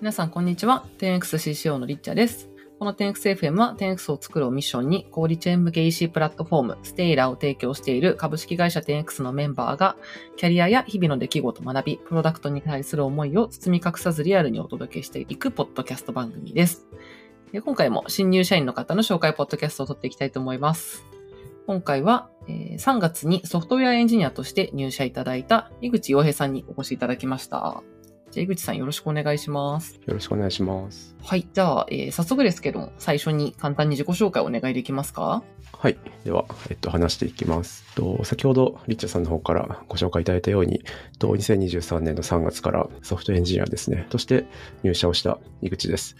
皆さん、こんにちは。10XCCO のリッチャーです。この 10XFM は 10X を作るをミッションに、小売チェーン向け EC プラットフォーム、ステイラーを提供している株式会社 10X のメンバーが、キャリアや日々の出来事を学び、プロダクトに対する思いを包み隠さずリアルにお届けしていくポッドキャスト番組です。今回も新入社員の方の紹介ポッドキャストを撮っていきたいと思います。今回は、え3月にソフトウェアエンジニアとして入社いただいた井口洋平さんにお越しいただきました。じゃあ、井口さんよろしくお願いします。よろしくお願いします。はい。じゃあ、えー早速ですけども、最初に簡単に自己紹介をお願いできますか？はい。では、えっと、話していきます。と先ほど、リッチャーさんの方からご紹介いただいたように、と2023年の3月からソフトエンジニアですね、として入社をした井口です。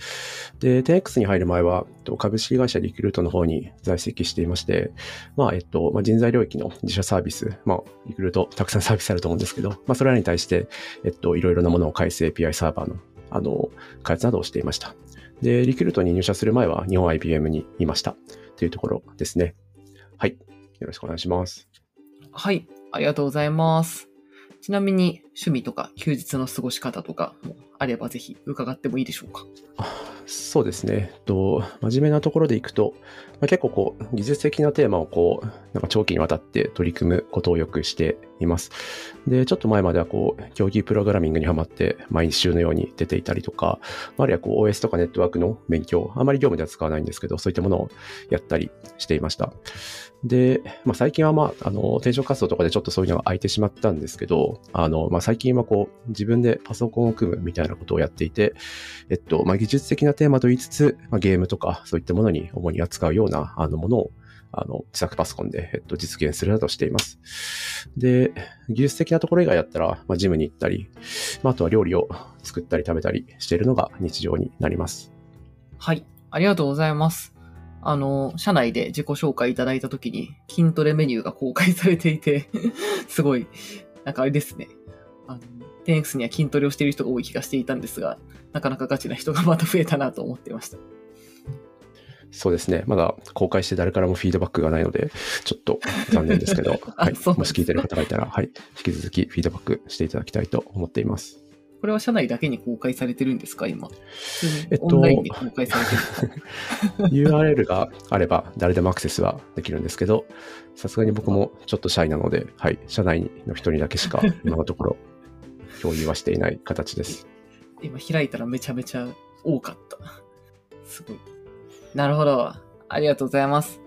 で、10X に入る前は、と株式会社リクルートの方に在籍していまして、まあ、えっと、まあ、人材領域の自社サービス、まあ、リクルートたくさんサービスあると思うんですけど、まあ、それらに対して、えっと、いろいろなものを返す API サーバーの、あの、開発などをしていました。で、リクルートに入社する前は日本 IBM にいました。というところですね。はい。よろしくお願いします。はい。ありがとうございます。ちなみに、趣味とか休日の過ごし方とかもあればぜひ伺ってもいいでしょうか？そうですね。と、真面目なところでいくと、まあ、結構こう、技術的なテーマをこう、なんか長期にわたって取り組むことをよくしています。で、ちょっと前まではこう、競技プログラミングにハマって、毎週のように出ていたりとか、あるいはこう、OS とかネットワークの勉強、あまり業務では使わないんですけど、そういったものをやったりしていました。で、まあ、最近はまあ、あの、転職活動とかでちょっとそういうのが空いてしまったんですけど、あの、まあ、最近はこう、自分でパソコンを組むみたいなことをやっていて、えっと、まあ、技術的なテーマと言いつつ、まあ、ゲームとかそういったものに主に扱うようなあのものを、あの、自作パソコンで、えっと、実現するなどしています。で、技術的なところ以外だったら、まあ、ジムに行ったり、まあ、あとは料理を作ったり食べたりしているのが日常になります。はい。ありがとうございます。あの、社内で自己紹介いただいたときに、筋トレメニューが公開されていて、すごい、なんかあれですね。あの、10X には筋トレをしている人が多い気がしていたんですが、なかなかガチな人がまた増えたなと思っていました。そうですね。まだ公開して誰からもフィードバックがないので、ちょっと残念ですけど、あ はい。もし聞いてる方がいたら、はい。引き続きフィードバックしていただきたいと思っています。これは社内だけに公開されてるんですか？今。えっとオンラインで公開されてる URL があれば誰でもアクセスはできるんですけど、さすがに僕もちょっとシャイなので、はい、社内の人にだけしか今のところ共有はしていない形です。今開いたらめちゃめちゃ多かった。すごい。なるほど。ありがとうございます。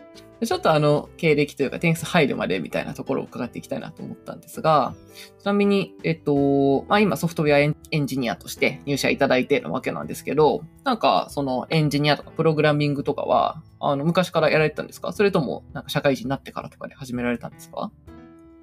ちょっとあの、経歴というか、テンス入るまでみたいなところを伺っていきたいなと思ったんですが、ちなみに、えっと、まあ、今ソフトウェアエンジニアとして入社いただいてるわけなんですけど、なんか、そのエンジニアとかプログラミングとかは、あの、昔からやられてたんですか？それとも、なんか社会人になってからとかで始められたんですか？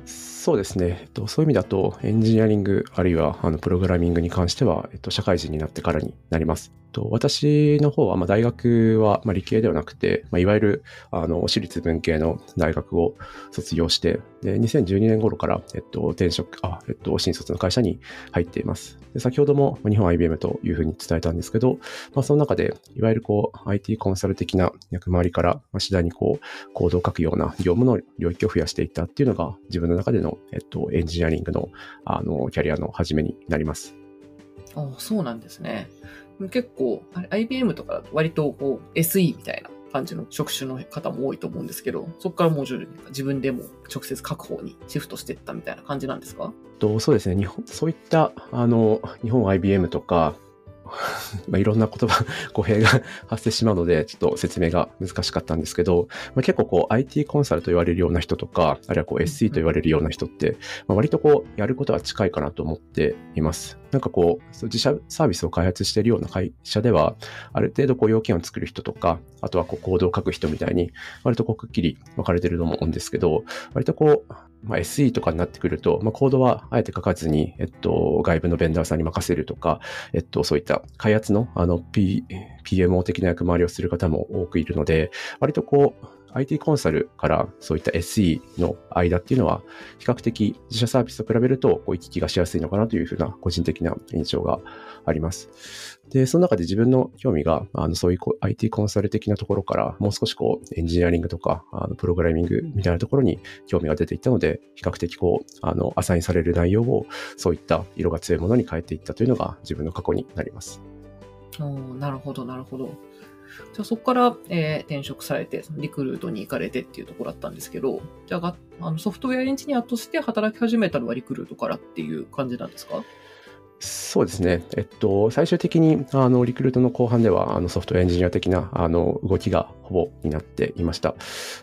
そうですね。えっと、そういう意味だと、エンジニアリング、あるいはあのプログラミングに関しては、えっと、社会人になってからになります。と私の方は、まあ、大学は、まあ、理系ではなくて、まあ、いわゆるあの私立文系の大学を卒業して、で2012年頃から、えっと、転職、あ、えっと、新卒の会社に入っています。で先ほども日本 IBM というふうに伝えたんですけど、まあ、その中で、いわゆるこう、IT コンサル的な役回りから、まあ、次第にこう、コードを書くような業務の領域を増やしていったっていうのが、自分の中での、えっと、エンジニアリングの、あの、キャリアの始めになります。あそうなんですね。結構、IBM とかだと割とこう SE みたいな感じの職種の方も多いと思うんですけど、そこからもう徐々に自分でも直接確保にシフトしていったみたいな感じなんですか？とそうですね、日本、そういった、あの、日本 IBM とか、まあ、いろんな言葉、語弊が 発生しまうので、ちょっと説明が難しかったんですけど、まあ、結構こう IT コンサルと言われるような人とか、あるいはこう SE と言われるような人って、まあ、割とこうやることは近いかなと思っています。なんかこう自社サービスを開発しているような会社では、ある程度こう要件を作る人とか、あとはこうコードを書く人みたいに、割とこうくっきり分かれてると思うんですけど、割とこう、まあ、SE とかになってくると、まあ、コードはあえて書かずに、えっと、外部のベンダーさんに任せるとか、えっと、そういった開発の、あの、P、PMO 的な役回りをする方も多くいるので、割とこう、IT コンサルからそういった SE の間っていうのは、比較的自社サービスと比べると、こう、行き来がしやすいのかなというふうな個人的な印象があります。で、その中で自分の興味が、あの、そういう IT コンサル的なところから、もう少しこう、エンジニアリングとか、あの、プログラミングみたいなところに興味が出ていったので、比較的こう、あの、アサインされる内容を、そういった色が強いものに変えていったというのが自分の過去になります。おなるほど、なるほど。じゃあそこから、えー転職されて、リクルートに行かれてっていうところだったんですけど、じゃあがあのソフトウェアエンジニアとして働き始めたのはリクルートからっていう感じなんですか？そうですね。えっと、最終的に、あの、リクルートの後半では、あの、ソフトエンジニア的な、あの、動きがほぼになっていました。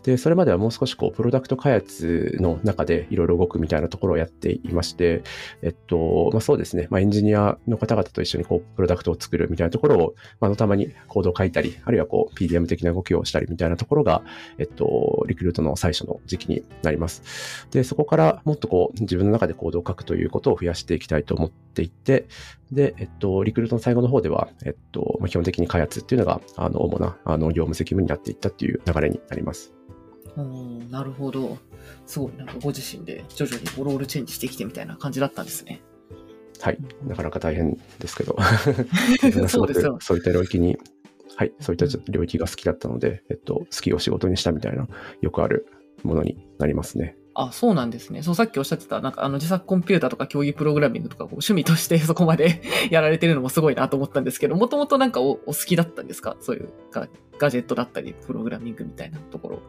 で、それまではもう少し、こう、プロダクト開発の中でいろいろ動くみたいなところをやっていまして、えっと、まあ、そうですね。まあ、エンジニアの方々と一緒に、こう、プロダクトを作るみたいなところを、まあ、のたまにコードを書いたり、あるいは、こう、PDM 的な動きをしたりみたいなところが、えっと、リクルートの最初の時期になります。で、そこからもっとこう、自分の中でコードを書くということを増やしていきたいと思っていて、で、えっと、リクルートの最後の方では、えっと、まあ基本的に開発っていうのが、あの、主な、あの、業務責務になっていったっていう流れになります。うん、なるほど。すごい、なんかご自身で徐々にロールチェンジしてきてみたいな感じだったんですね。はい。なかなか大変ですけど、そうですよくそういった領域に、はい、そういった領域が好きだったので、えっと、好きを仕事にしたみたいな、よくあるものになりますね。あ、そうなんですね。そう、さっきおっしゃってた、なんかあの自作コンピューターとか競技プログラミングとかこう趣味としてそこまで やられてるのもすごいなと思ったんですけど、もともとなんかおお好きだったんですか？そういうガガジェットだったり、プログラミングみたいなところ。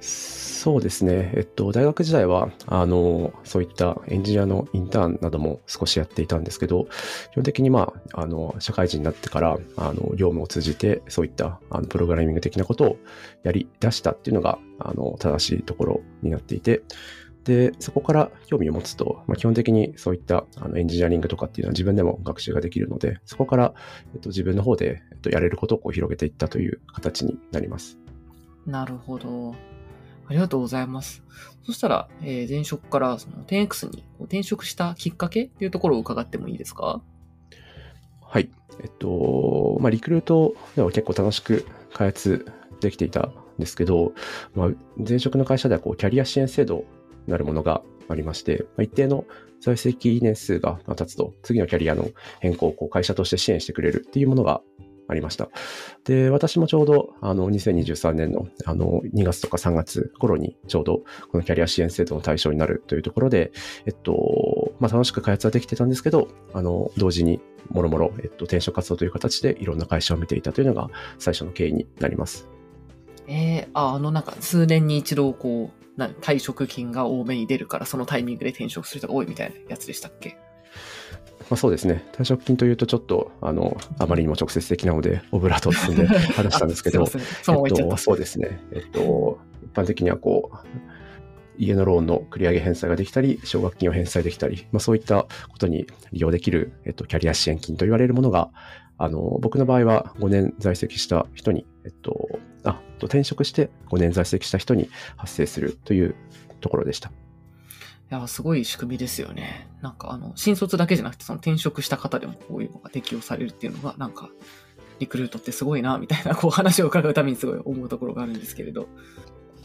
そうですね。えっと、大学時代は、あの、そういったエンジニアのインターンなども少しやっていたんですけど、基本的にまあ、あの、社会人になってから、あの、業務を通じて、そういった、あの、プログラミング的なことをやり出したっていうのが、あの、正しいところになっていて、で、そこから興味を持つと、まあ、基本的にそういったあのエンジニアリングとかっていうのは自分でも学習ができるので、そこから、えっと、自分の方で、えっと、やれることをこう広げていったという形になります。なるほど。ありがとうございます。そしたら、えー前職からその 10X に転職したきっかけっていうところを伺ってもいいですか？はい。えっと、まあ、リクルートでは結構楽しく開発できていたんですけど、まあ、前職の会社ではこうキャリア支援制度なるものがありまして、まあ、一定の在籍年数が経つと、次のキャリアの変更をこう会社として支援してくれるっていうものがありました。で、私もちょうど、あの、2023年の、あの、2月とか3月頃に、ちょうど、このキャリア支援制度の対象になるというところで、えっと、まあ、楽しく開発はできてたんですけど、あの、同時に、もろもろ、えっと、転職活動という形でいろんな会社を見ていたというのが最初の経緯になります。えー、あ、あのなんか数年に一度こう、退職金が多めに出るからそのタイミングで転職する人が多いみたいなやつでしたっけ？まあ、そうですね。退職金というとちょっと、あの、あまりにも直接的なので、オブラートを包んで話したんですけど。そ。えっと、そうですね。えっと、一般的にはこう、家のローンの繰り上げ返済ができたり、奨学金を返済できたり、まあ、そういったことに利用できる、えっと、キャリア支援金と言われるものが、あの、僕の場合は5年在籍した人に、えっと、あ、と転職して5年在籍した人に発生するというところでした。いや、すごい仕組みですよね。なんかあの、新卒だけじゃなくて、その転職した方でもこういうのが適用されるっていうのが、なんか、リクルートってすごいな、みたいな、こう話を伺うためにすごい思うところがあるんですけれど。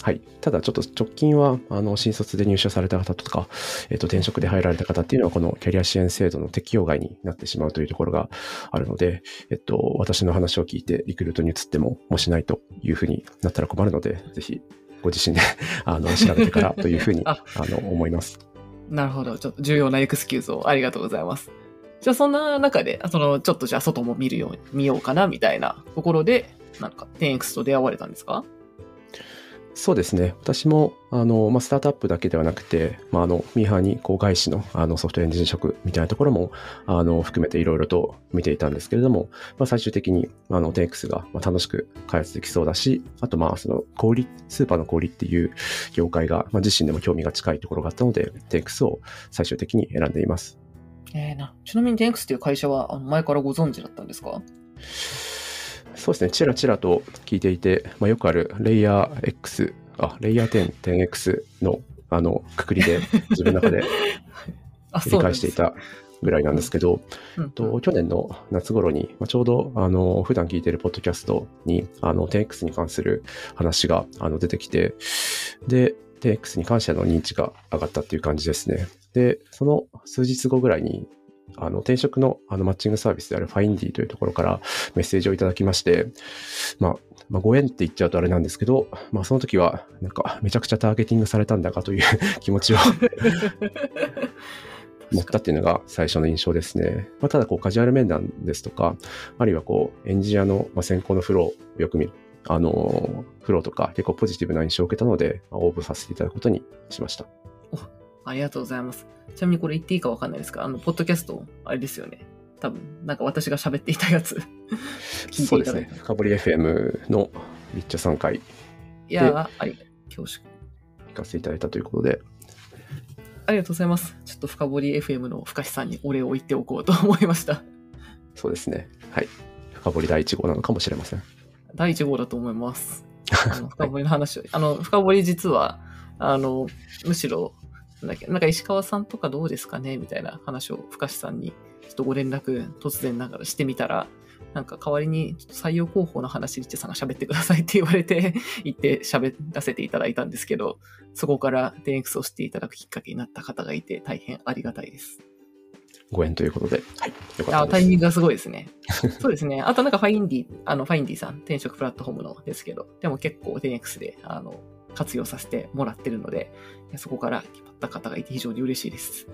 はい。ただちょっと直近は、あの、新卒で入社された方とか、えっ、と、転職で入られた方っていうのは、このキャリア支援制度の適用外になってしまうというところがあるので、えっと、私の話を聞いてリクルートに移っても、もしないというふうになったら困るので、ぜひ、ご自身で、あの、調べてからというふうに、あ あの、思います。なるほど。ちょっと重要なエクスキューズをありがとうございます。じゃあそんな中で、その、ちょっとじゃあ外も見るように、見ようかな、みたいなところで、なんか 10X と出会われたんですか？そうですね。私も、あの、まあ、スタートアップだけではなくて、まあ、あの、ミーハーに、こう、外資の、あの、ソフトエンジニア職みたいなところも、あの、含めていろいろと見ていたんですけれども、まあ、最終的に、あの、10X が、ま、楽しく開発できそうだし、あと、まあ、その、小売、スーパーの小売っていう業界が、まあ、自身でも興味が近いところがあったので、10X を最終的に選んでいます。えー、な、ちなみに 10X っていう会社は、あの前からご存知だったんですか？そうですね、ちらちらと聞いていて、まあ、よくあるレイヤー X、あ、レイヤー10、10X の、あの、くくりで自分の中で あ、理解していたぐらいなんですけど、うん。と去年の夏頃に、まあ、ちょうど、あの、普段聞いているポッドキャストに、あの、10X に関する話が、あの、出てきて、で、10X に関しての認知が上がったっていう感じですね。で、その数日後ぐらいに、あの、転職のあのマッチングサービスである Findy というところからメッセージをいただきまして、まあ、まあ、ご縁って言っちゃうとあれなんですけど、まあ、その時は、なんか、めちゃくちゃターゲティングされたんだかという 気持ちを持ったっていうのが最初の印象ですね。まあ、ただこうカジュアル面談ですとか、あるいはこうエンジニアの先行のフローをよく見る。あの、フローとか結構ポジティブな印象を受けたので、応募させていただくことにしました。ありがとうございます。ちなみにこれ言っていいかわかんないですかあの、ポッドキャスト、あれですよね。多分、なんか私が喋っていたやつ そうですね。深掘り FM のリッチャさん回。いやあり、恐縮。聞かせていただいたということで。ありがとうございます。ちょっと深掘り FM の深志さんにお礼を言っておこうと思いました。そうですね。はい。深掘り第1号なのかもしれません。第1号だと思います。あの 深掘りの話を、はい、あの、深掘り実は、あの、むしろ、なんだっけ、なんか石川さんとかどうですかね？みたいな話を深志さんにちょっとご連絡突然ながらしてみたら、なんか代わりに採用広報の話、リッチさんが喋ってくださいって言われて言って喋らせていただいたんですけど、そこから 10X を知っていただくきっかけになった方がいて大変ありがたいです。ご縁ということで。はい。よかったあタイミングがすごいですね。そうですね。あとなんかファインディ、あの、ファインディさん、転職プラットフォームのですけど、でも結構 10X で、あの、活用させてもらってるので、そこから決まった方がいて非常に嬉しいです。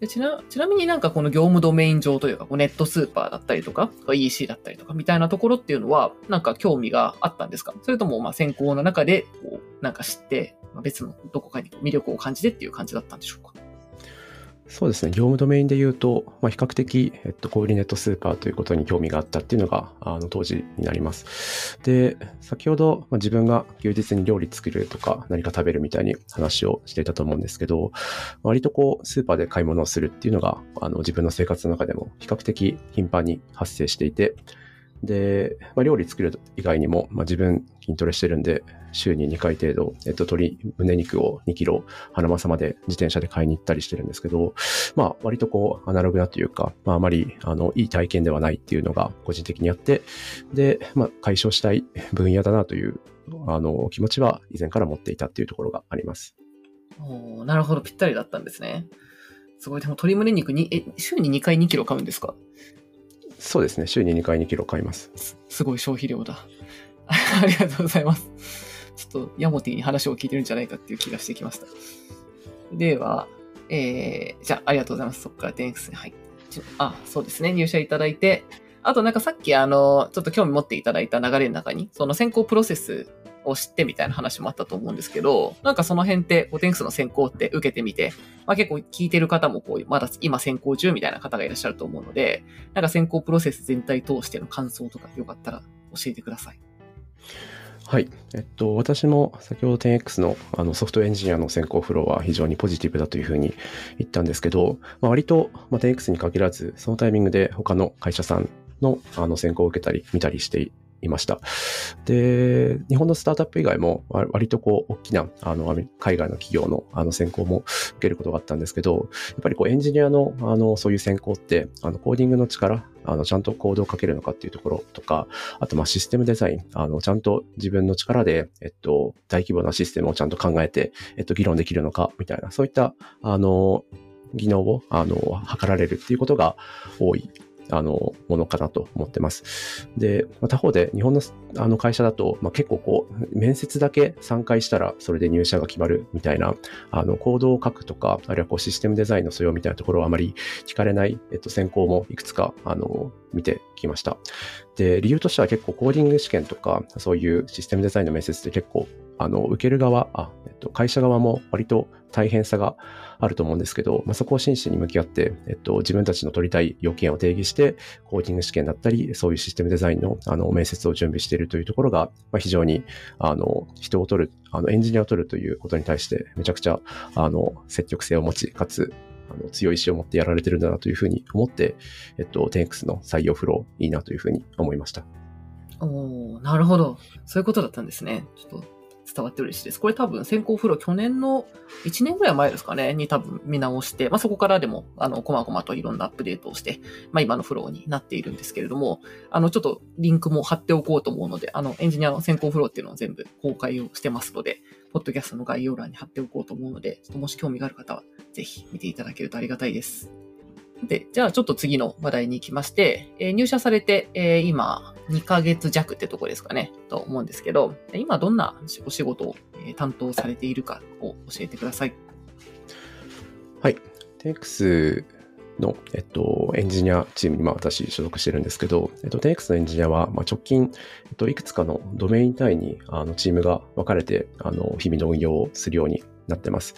でちなちなみになんかこの業務ドメイン上というか、ネットスーパーだったりとか、EC だったりとかみたいなところっていうのは、なんか興味があったんですか？それともまあ先行の中で、こう、なんか知って、別のどこかに魅力を感じてっていう感じだったんでしょうか？そうですね。業務ドメインで言うと、まあ、比較的、えっと、小売ネットスーパーということに興味があったっていうのが、あの、当時になります。で、先ほど、まあ、自分が休日に料理作るとか、何か食べるみたいに話をしていたと思うんですけど、割とこう、スーパーで買い物をするっていうのが、あの、自分の生活の中でも比較的頻繁に発生していて、で、まあ、料理作る以外にも、まあ、自分筋トレしてるんで、週に2回程度、えっと、鶏胸肉を2キロ、花正まで自転車で買いに行ったりしてるんですけど、まあ、割とこう、アナログなというか、まあ、あまり、あの、いい体験ではないっていうのが個人的にあって、で、まあ、解消したい分野だなという、あの、気持ちは以前から持っていたっていうところがあります。おなるほど、ぴったりだったんですね。すごい、でも鶏胸肉に、え、週に2回2キロ買うんですか？そうですね。週に2回2キロ買います。すごい消費量だ。ありがとうございます。ちょっとヤモティに話を聞いてるんじゃないかっていう気がしてきました。では、えー、じゃあ、ありがとうございます。そこから DX に入って。あ、そうですね。入社いただいて、あとなんかさっきあの、ちょっと興味持っていただいた流れの中に、その選考プロセスを知ってみたいな話もあったと思うんですけど、なんかその辺って、テンクスの先行って受けてみて、まあ結構聞いてる方もこう、まだ今先行中みたいな方がいらっしゃると思うので、なんか先行プロセス全体通しての感想とかよかったら教えてください。はい。えっと、私も先ほど 10X のあのソフトエンジニアの先行フローは非常にポジティブだというふうに言ったんですけど、まあ、割と、まあ、10X に限らず、そのタイミングで他の会社さんのあの先行を受けたり、見たりしていました。で、日本のスタートアップ以外も割とこう、大きな、あの、海外の企業のあの選考も受けることがあったんですけど、やっぱりこう、エンジニアの、あの、そういう選考って、あの、コーディングの力、あの、ちゃんとコードをかけるのかっていうところとか、あと、ま、システムデザイン、あの、ちゃんと自分の力で、えっと、大規模なシステムをちゃんと考えて、えっと、議論できるのか、みたいな、そういった、あの、技能を、あの、図られるっていうことが多いあの、ものかなと思ってます。で、他方で日本のあの会社だと、まあ、結構こう、面接だけ3回したらそれで入社が決まるみたいな、あの、コードを書くとか、あるいはこうシステムデザインの素養みたいなところはあまり聞かれない、えっと、選考もいくつか、あの、見てきました。で、理由としては結構コーディング試験とか、そういうシステムデザインの面接って結構、あの、受ける側、あ、えっと、会社側も割と大変さがあると思うんですけど、まあ、そこを真摯に向き合って、えっと、自分たちの取りたい要件を定義して、コーディング試験だったり、そういうシステムデザインの、あの、面接を準備しているというところが、まあ、非常に、あの、人を取る、あの、エンジニアを取るということに対して、めちゃくちゃ、あの、積極性を持ち、かつ、あの強い意志を持ってやられてるんだなというふうに思って、えっと、10X の採用フローいいなというふうに思いました。おなるほど。そういうことだったんですね。ちょっと伝わって嬉しいです。これ多分先行フロー去年の1年ぐらい前ですかね、に多分見直して、まあ、そこからでも、あの、こまごまといろんなアップデートをして、まあ、今のフローになっているんですけれども、あの、ちょっとリンクも貼っておこうと思うので、あの、エンジニアの先行フローっていうのを全部公開をしてますので、ポッドキャストの概要欄に貼っておこうと思うので、ちょっともし興味がある方は、ぜひ見ていただけるとありがたいです。で、じゃあちょっと次の話題に行きまして、えー、入社されて、えー、今、2ヶ月弱ってとこですかね、と思うんですけど、今どんなお仕事を担当されているかを教えてください。はい。10X の、えっと、エンジニアチームに、まあ、私所属してるんですけど、えっと、10X のエンジニアは、まあ、直近、えっと、いくつかのドメイン単位に、あの、チームが分かれて、あの、日々の運用をするようになってます。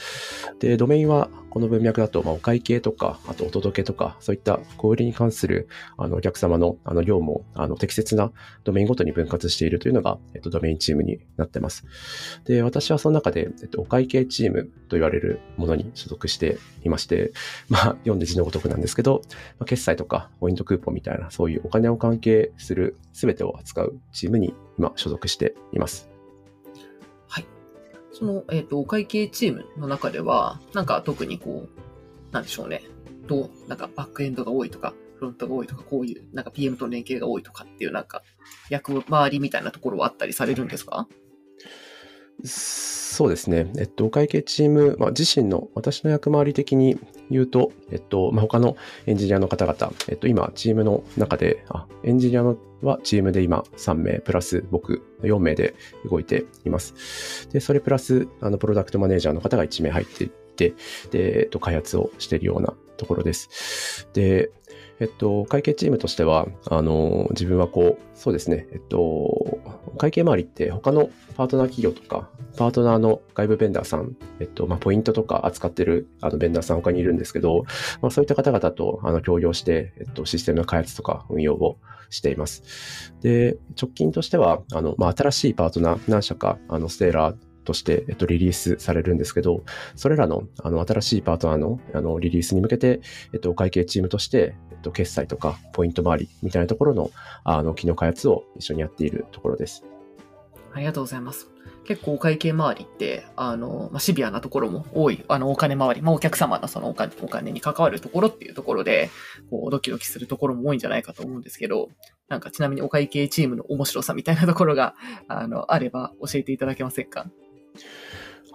で、ドメインはこの文脈だと、まあ、お会計とか、あとお届けとか、そういった小売りに関するあのお客様のあの業務をあの適切なドメインごとに分割しているというのが、えっと、ドメインチームになってます。で、私はその中で、えっと、お会計チームと言われるものに所属していまして、まあ、読んで字のごとくなんですけど、まあ、決済とかポイントクーポンみたいな、そういうお金を関係する全てを扱うチームに今所属しています。その、えっ、ー、と、お会計チームの中では、なんか特にこう、なんでしょうね。どう、なんかバックエンドが多いとか、フロントが多いとか、こういう、なんか PM との連携が多いとかっていう、なんか、役回りみたいなところはあったりされるんですか？そうですね。えっと、お会計チーム、まあ、自身の私の役回り的に言うと、えっと、まあ、他のエンジニアの方々、えっと、今、チームの中で、あ、エンジニアはチームで今3名、プラス僕4名で動いています。で、それプラス、あの、プロダクトマネージャーの方が1名入っていて、で、えっと、開発をしているようなところです。で、えっと、会計チームとしては、あの、自分はこう、そうですね、えっと、会計周りって他のパートナー企業とか、パートナーの外部ベンダーさん、えっと、まあ、ポイントとか扱ってるあのベンダーさん他にいるんですけど、まあ、そういった方々とあの協業して、えっと、システムの開発とか運用をしています。で、直近としては、あの、まあ、新しいパートナー何社か、あの、ステーラーとして、えっと、リリースされるんですけど、それらの、あの、新しいパートナーの、あの、リリースに向けて、えっと、会計チームとして、えっと、決済とか、ポイント周りみたいなところの、あの、機能開発を一緒にやっているところです。ありがとうございます。結構お会計周りって、あの、まあ、シビアなところも多い、あの、お金周り、まあ、お客様のそのお金、お金に関わるところっていうところで、こう、ドキドキするところも多いんじゃないかと思うんですけど、なんかちなみにお会計チームの面白さみたいなところが、あの、あれば教えていただけませんか？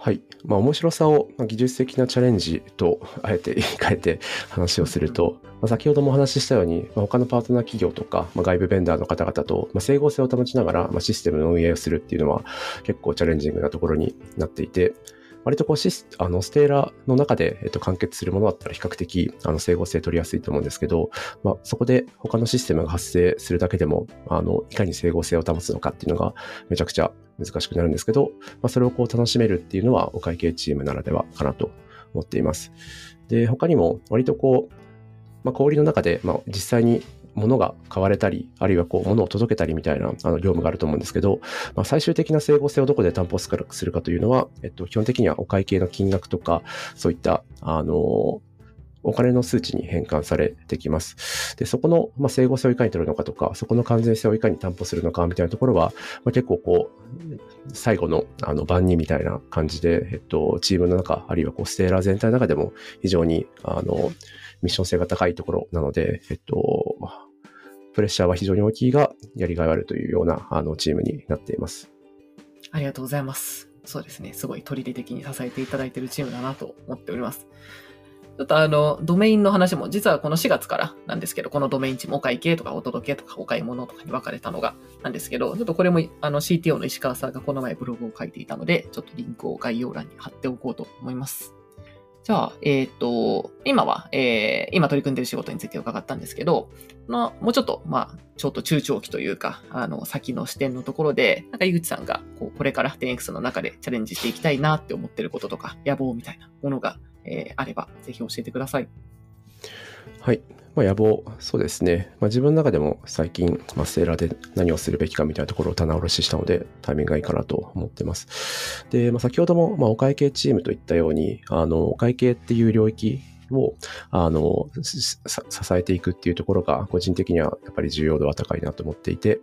はい。まあ、面白さを技術的なチャレンジと、あえて言い換えて話をすると、まあ、先ほどもお話ししたように、まあ、他のパートナー企業とか、まあ、外部ベンダーの方々と、まあ、整合性を保ちながら、まあ、システムの運営をするっていうのは結構チャレンジングなところになっていて、割とこうシス、あの、ステーラの中で、えっと、完結するものだったら比較的、あの、整合性取りやすいと思うんですけど、まあ、そこで他のシステムが発生するだけでも、あの、いかに整合性を保つのかっていうのが、めちゃくちゃ難しくなるんですけど、まあ、それをこう楽しめるっていうのは、お会計チームならではかなと思っています。で、他にも、割とこう、まあ、小売の中で、まあ、実際に物が買われたり、あるいはこう、物を届けたりみたいなあの業務があると思うんですけど、まあ、最終的な整合性をどこで担保するかというのは、えっと、基本的にはお会計の金額とか、そういった、あの、お金の数値に変換されてきます。で、そこの、まあ、整合性をいかに取るのかとか、そこの完全性をいかに担保するのかみたいなところは、まあ、結構こう、最後のあの番人みたいな感じで、えっと、チームの中、あるいはこう、ステーラー全体の中でも非常に、あの、ミッション性が高いところなので、えっと、プレッシャーは非常に大きいが、やりがいあるというようなあのチームになっています。ありがとうございます。そうですね。すごい取り入れ的に支えていただいているチームだなと思っております。ちょっとあの、ドメインの話も、実はこの4月からなんですけど、このドメインチームお会計とかお届けとかお買い物とかに分かれたのがなんですけど、ちょっとこれもあの CTO の石川さんがこの前ブログを書いていたので、ちょっとリンクを概要欄に貼っておこうと思います。じゃあ、えっ、ー、と、今は、えー、今取り組んでる仕事について伺ったんですけど、まあ、もうちょっと、まあ、ちょっと中長期というか、あの、先の視点のところで、なんか井口さんが、こう、これから 10X の中でチャレンジしていきたいなって思ってることとか、野望みたいなものが、えー、あれば、ぜひ教えてください。はい。まあ、野望、そうですね。まあ、自分の中でも最近、まあ、セーラーで何をするべきかみたいなところを棚卸ししたので、タイミングがいいかなと思ってます。で、まあ、先ほども、まあ、お会計チームといったように、あの、お会計っていう領域を、あの、支えていくっていうところが、個人的にはやっぱり重要度は高いなと思っていて、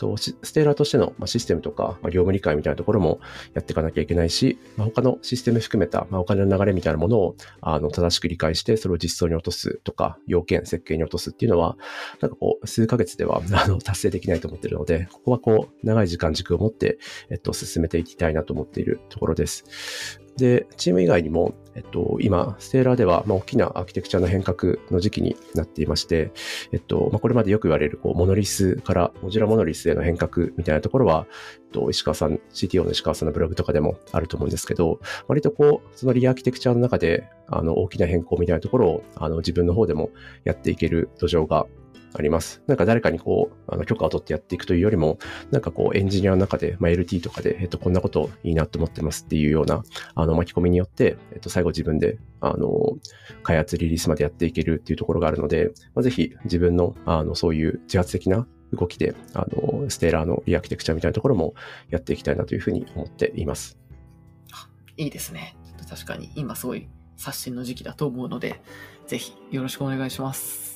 とステーラーとしてのシステムとか、業務理解みたいなところもやっていかなきゃいけないし、ま、他のシステム含めた、ま、お金の流れみたいなものをあの正しく理解して、それを実装に落とすとか、要件、設計に落とすっていうのは、なんかこう、数ヶ月では あの達成できないと思っているので、ここはこう、長い時間軸を持って、えっと、進めていきたいなと思っているところです。で、チーム以外にも、えっと、今、ステーラーでは、まあ、大きなアーキテクチャの変革の時期になっていまして、えっと、まあ、これまでよく言われる、こう、モノリスから、モジュラモノリスへの変革みたいなところは、えっと、石川さん、CTO の石川さんのブログとかでもあると思うんですけど、割とこう、そのリアーキテクチャの中で、あの、大きな変更みたいなところを、あの、自分の方でもやっていける土壌があります。なんか誰かにこう、あの許可を取ってやっていくというよりも、なんかこうエンジニアの中で、まあ、LT とかで、えっと、こんなこといいなと思ってますっていうような、あの、巻き込みによって、えっと、最後自分で、あの、開発リリースまでやっていけるっていうところがあるので、まあ、ぜひ自分の、あの、そういう自発的な動きで、あの、 Stailer のリアーキテクチャみたいなところもやっていきたいなというふうに思っています。いいですね。確かに今すごい刷新の時期だと思うので、ぜひよろしくお願いします。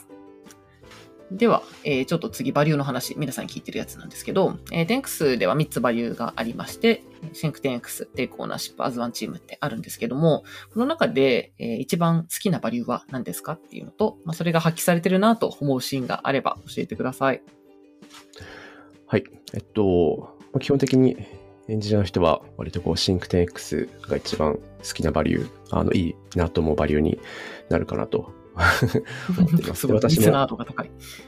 では、えー、ちょっと次、バリューの話、皆さん聞いてるやつなんですけど、えー、10X では3つバリューがありまして、 Think 10X、 Take Ownership、 As One Team ってあるんですけども、この中で、えー、一番好きなバリューは何ですかっていうのと、まあ、それが発揮されてるなと思うシーンがあれば教えてください。はい。えっと、基本的にエンジニアの人は割とこう、 Think 10X が一番好きなバリュー、あの、いいなと思うバリューになるかなと思っています。私も、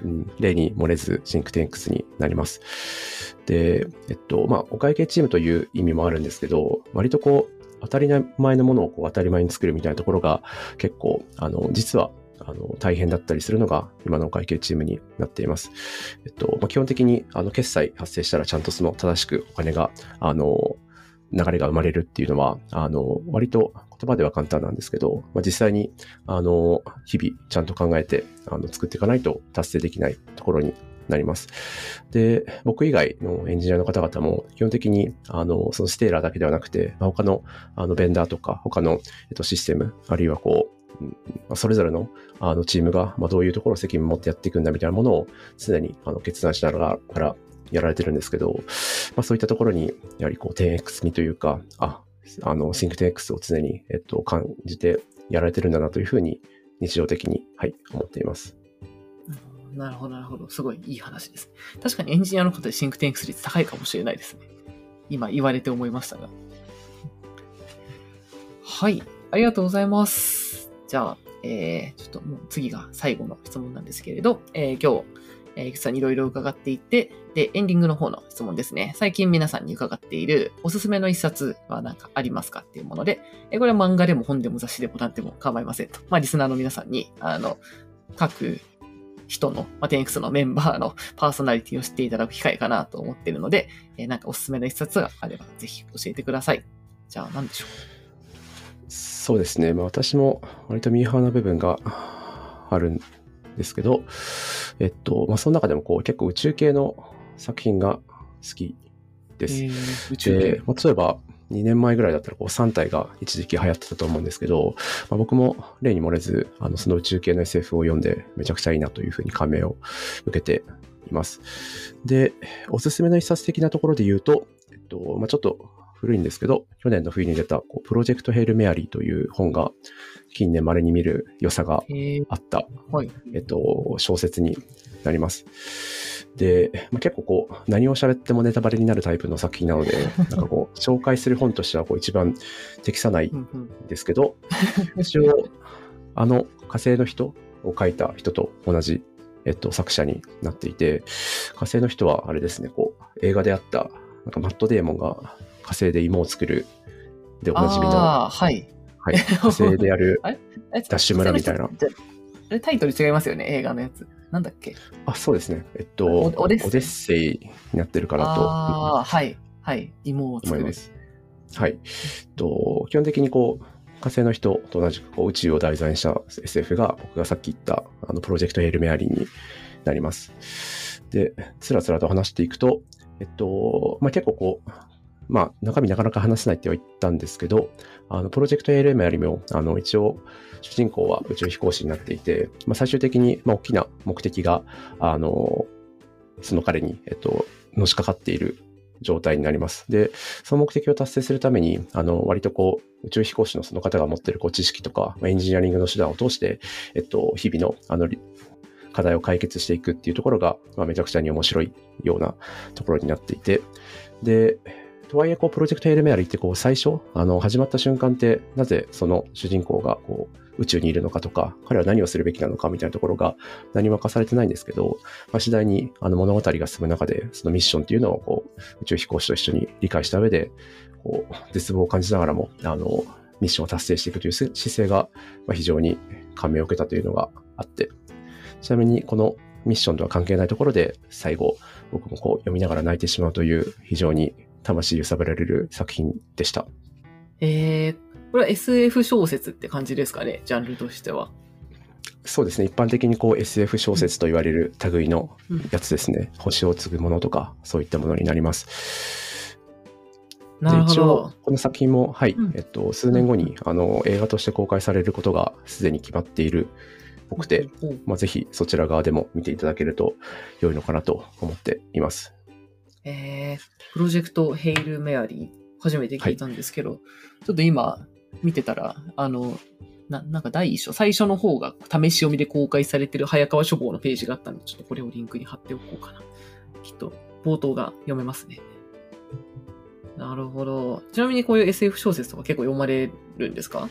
うん、例に漏れず Think 10X になります。で、えっと、まあ、お会計チームという意味もあるんですけど、割とこう、当たり前のものをこう当たり前に作るみたいなところが結構、あの、実はあの、大変だったりするのが今の会計チームになっています。えっと、まあ、基本的に、あの、決済発生したらちゃんとその正しくお金が、あの、流れが生まれるっていうのは、あの、割と言葉では簡単なんですけど、まあ、実際に、あの、日々ちゃんと考えて、あの、作っていかないと達成できないところになります。で、僕以外のエンジニアの方々も基本的に、あの、そのステーラーだけではなくて、まあ、他の、あの、ベンダーとか、他の、えっと、システム、あるいはこう、それぞれのあのチームが、まあ、どういうところを責任を持ってやっていくんだみたいなものを常にあの決断しながらやられてるんですけど、まあ、そういったところに、やはりこう 10X 味というか、あ、あの、シンク 10X を常に、えっと、感じてやられてるんだなというふうに、日常的に、はい、思っています。なるほど、なるほど。すごいいい話です。確かにエンジニアの方でシンク 10X 率高いかもしれないですね。今言われて思いましたが。はい、ありがとうございます。じゃあ、えー、ちょっともう次が最後の質問なんですけれど、えー、今日、えー、いくさんにいろいろ伺っていて、で、エンディングの方の質問ですね。最近皆さんに伺っているおすすめの一冊は何かありますかっていうもので、えー、これは漫画でも本でも雑誌でも何でも構いませんと。まあ、リスナーの皆さんに、あの、各人の、まあ、10X のメンバーの パーソナリティを知っていただく機会かなと思ってるので、えー、なんかおすすめの一冊があればぜひ教えてください。じゃあ何でしょう？そうですね。まあ、私も割とミーハーな部分があるですけど、えっと、まあ、その中でもこう結構宇宙系の作品が好きです。えー、宇宙系、まあ、例えば、2年前ぐらいだったらこう3体が一時期流行ってたと思うんですけど、まあ、僕も例に漏れず、あの、その宇宙系の SF を読んでめちゃくちゃいいなというふうに感銘を受けています。で、おすすめの一冊的なところで言うと、えっと、まあ、ちょっと古いんですけど、去年の冬に出たこうプロジェクトヘイルメアリーという本が近年稀に見る良さがあった、はい、えっと、小説になります。で、まあ、結構こう、何を喋ってもネタバレになるタイプの作品なので、なんかこう、紹介する本としてはこう一番適さないんですけど、一応、あの火星の人を書いた人と同じ、えっと、作者になっていて、火星の人はあれですね、こう、映画であった、なんかマットデーモンが火星で芋を作るでおなじみの、はい。はい。火星でやるダッシュ村みたいな。あれタイトル違いますよね、映画のやつ。なんだっけ？あ、そうですね。えっと、オデッセイになってるかなと。ああ、はい。はい。芋を作る。です。はい。と、基本的にこう、火星の人と同じくこう宇宙を題材にした SF が、僕がさっき言ったあのプロジェクトヘイルメアリーになります。で、つらつらと話していくと、えっと、まあ、結構こう、まあ、中身なかなか話せないっては言ったんですけど、あの、プロジェクト ALM よりも、あの、一応、主人公は宇宙飛行士になっていて、まあ、最終的に、まあ、大きな目的が、あの、その彼に、えっと、のしかかっている状態になります。で、その目的を達成するために、あの、割とこう、宇宙飛行士のその方が持っているこう知識とか、エンジニアリングの手段を通して、えっと、日々の、あの、課題を解決していくっていうところが、まあ、めちゃくちゃに面白いようなところになっていて、で、とはいえ、こう、プロジェクトエルメアリーって、こう、最初、あの、始まった瞬間って、なぜその主人公が、こう、宇宙にいるのかとか、彼は何をするべきなのかみたいなところが何も明かされてないんですけど、まあ、次第にあの物語が進む中で、そのミッションっていうのをこう宇宙飛行士と一緒に理解した上で、こう絶望を感じながらも、あの、ミッションを達成していくという姿勢が非常に感銘を受けたというのがあって、ちなみにこのミッションとは関係ないところで最後僕もこう読みながら泣いてしまうという非常に魂揺さぶられる作品でした。えー、これは SF 小説って感じですかね、ジャンルとしては。そうですね。一般的にこう SF 小説と言われる類のやつですね。星を継ぐものとか、そういったものになります。なるほで一応ど。、この作品も、はい、うんえっと、数年後に、あの、映画として公開されることがすでに決まっているっぽくて、ほうまあ、ぜひそちら側でも見ていただけると良いのかなと思っています。えー、プロジェクトヘイルメアリー、初めて聞いたんですけど、ちょっと今見てたら、あの、ななんか第一章、最初の方が試し読みで公開されてる早川書房のページがあったんで、ちょっとこれをリンクに貼っておこうかな。きっと冒頭が読めますね。なるほど。ちなみにこういう SF 小説とか結構読まれるんですか？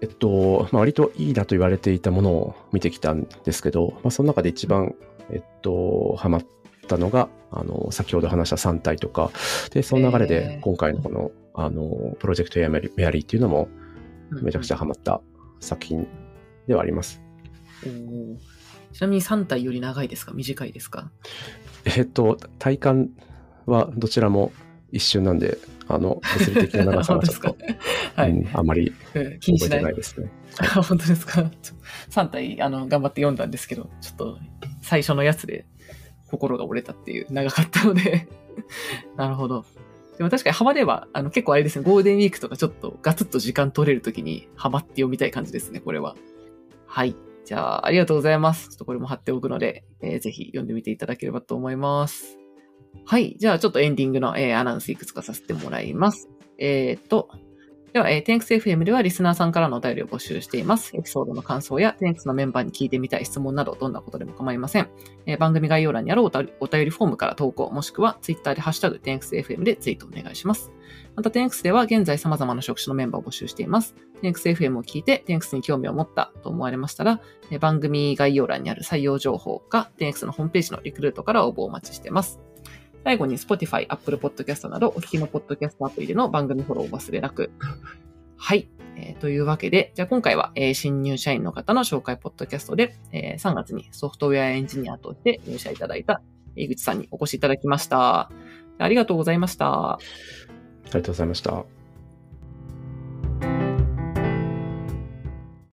えっと、まあ、割といいなと言われていたものを見てきたんですけど、まあ、その中で一番、えっと、ハマったのが、あの、先ほど話した3体とか、で、その流れへでー今回のこの、あの、プロジェクトエアメリメアリーっていうのもめちゃくちゃハマった作品ではあります。おーちなみに3体より長いですか？短いですか？えっと、体感はどちらも一瞬なんで、あの、物理的な長さはちょっと、はい、うんあまりうん気にしない覚えてない。ですね。あ本当ですか？ちょ ?3 体、あの、頑張って読んだんですけど、ちょっと、最初のやつで心が折れたっていう、長かったので。なるほど。でも確かにハマれば、あの、結構あれですね、ゴールデンウィークとかちょっとガツッと時間取れるときにハマって読みたい感じですね、これは。はい。じゃあ、ありがとうございます。ちょっとこれも貼っておくので、えーぜひ読んでみていただければと思います。はい。じゃあ、ちょっとエンディングの、えーアナウンスいくつかさせてもらいます。えっ、と、では、えー、TenXFM ではリスナーさんからのお便りを募集しています。エピソードの感想や TenX のメンバーに聞いてみたい質問など、どんなことでも構いません。えー番組概要欄にあるお便りフォームから投稿、もしくは Twitter でハッシュタグ TenXFM でツイートお願いします。また TenX では現在様々な職種のメンバーを募集しています。TenXFM を聞いて TenX に興味を持ったと思われましたら、えー番組概要欄にある採用情報か TenX のホームページのリクルートから応募をお待ちしています。最後に Spotify、Apple Podcast などお聞きのポッドキャストアプリでの番組フォローを忘れなく。はい。えーというわけで、じゃあ今回は、えー新入社員の方の紹介ポッドキャストで、えー3月にソフトウェアエンジニアとして入社いただいた井口さんにお越しいただきました。ありがとうございました。ありがとうございました。